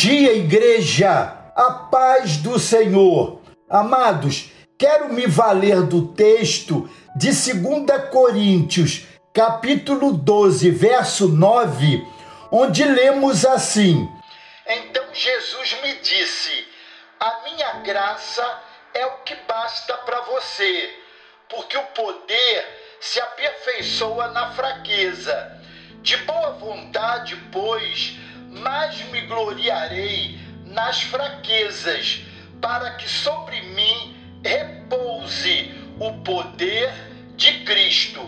dia, igreja! A paz do Senhor. Amados, quero me valer do texto de 2 Coríntios, capítulo 12, verso 9, onde lemos assim: Então Jesus me disse: A minha graça é o que basta para você, porque o poder se aperfeiçoa na fraqueza. De boa vontade, pois, mais me gloriarei nas fraquezas, para que sobre mim repouse o poder de Cristo.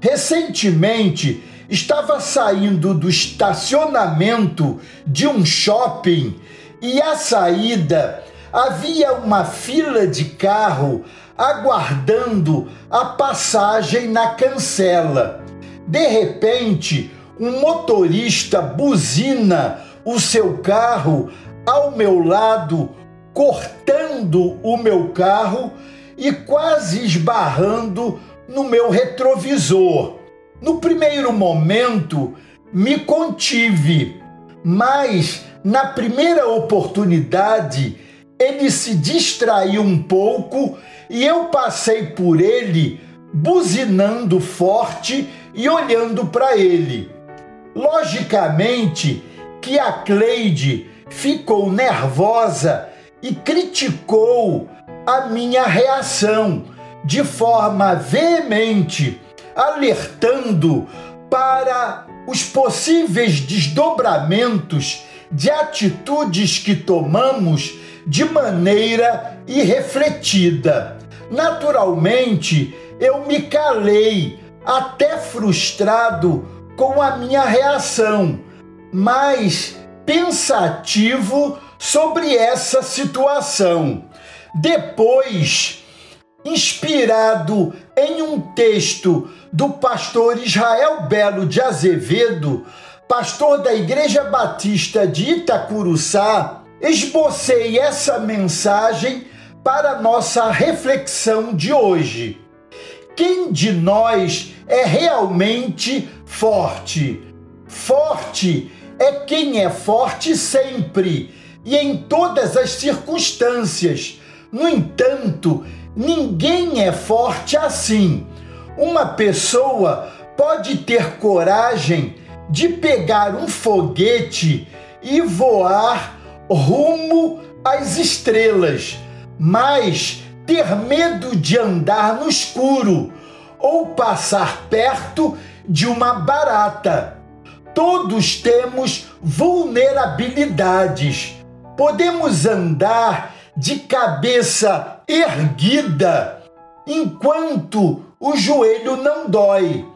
Recentemente, estava saindo do estacionamento de um shopping e à saída havia uma fila de carro aguardando a passagem na cancela. De repente, um motorista buzina o seu carro ao meu lado, cortando o meu carro e quase esbarrando no meu retrovisor. No primeiro momento, me contive, mas na primeira oportunidade, ele se distraiu um pouco e eu passei por ele buzinando forte e olhando para ele. Logicamente que a Cleide ficou nervosa e criticou a minha reação de forma veemente, alertando para os possíveis desdobramentos de atitudes que tomamos de maneira irrefletida. Naturalmente, eu me calei, até frustrado com a minha reação, mas pensativo sobre essa situação. Depois, inspirado em um texto do pastor Israel Belo de Azevedo, pastor da Igreja Batista de Itacuruçá, esbocei essa mensagem para nossa reflexão de hoje. Quem de nós é realmente forte? Forte é quem é forte sempre e em todas as circunstâncias. No entanto, ninguém é forte assim. Uma pessoa pode ter coragem de pegar um foguete e voar rumo às estrelas, mas ter medo de andar no escuro ou passar perto de uma barata. Todos temos vulnerabilidades. Podemos andar de cabeça erguida enquanto o joelho não dói.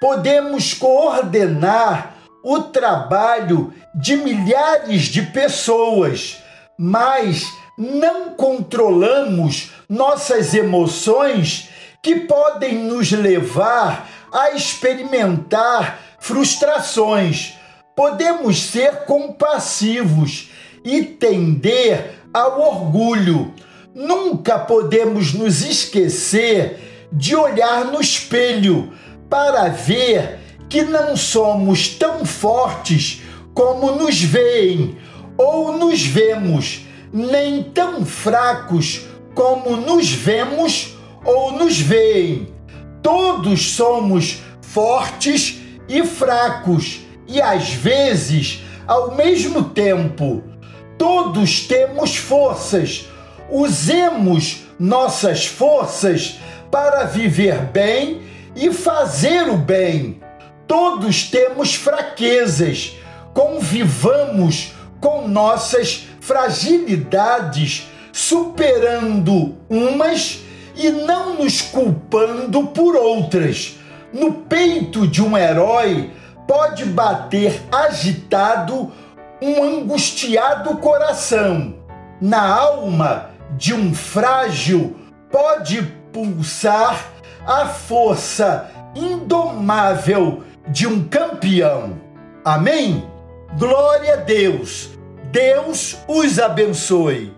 Podemos coordenar o trabalho de milhares de pessoas, mas não controlamos nossas emoções que podem nos levar a experimentar frustrações. Podemos ser compassivos e tender ao orgulho. Nunca podemos nos esquecer de olhar no espelho para ver que não somos tão fortes como nos veem ou nos vemos, nem tão fracos como nos vemos ou nos veem. Todos somos fortes e fracos e às vezes ao mesmo tempo. Todos temos forças. Usemos nossas forças para viver bem e fazer o bem. Todos temos fraquezas. Convivamos com nossas fragilidades, superando umas e não nos culpando por outras. No peito de um herói pode bater agitado um angustiado coração. Na alma de um frágil pode pulsar a força indomável de um campeão. Amém? Glória a Deus. Deus os abençoe.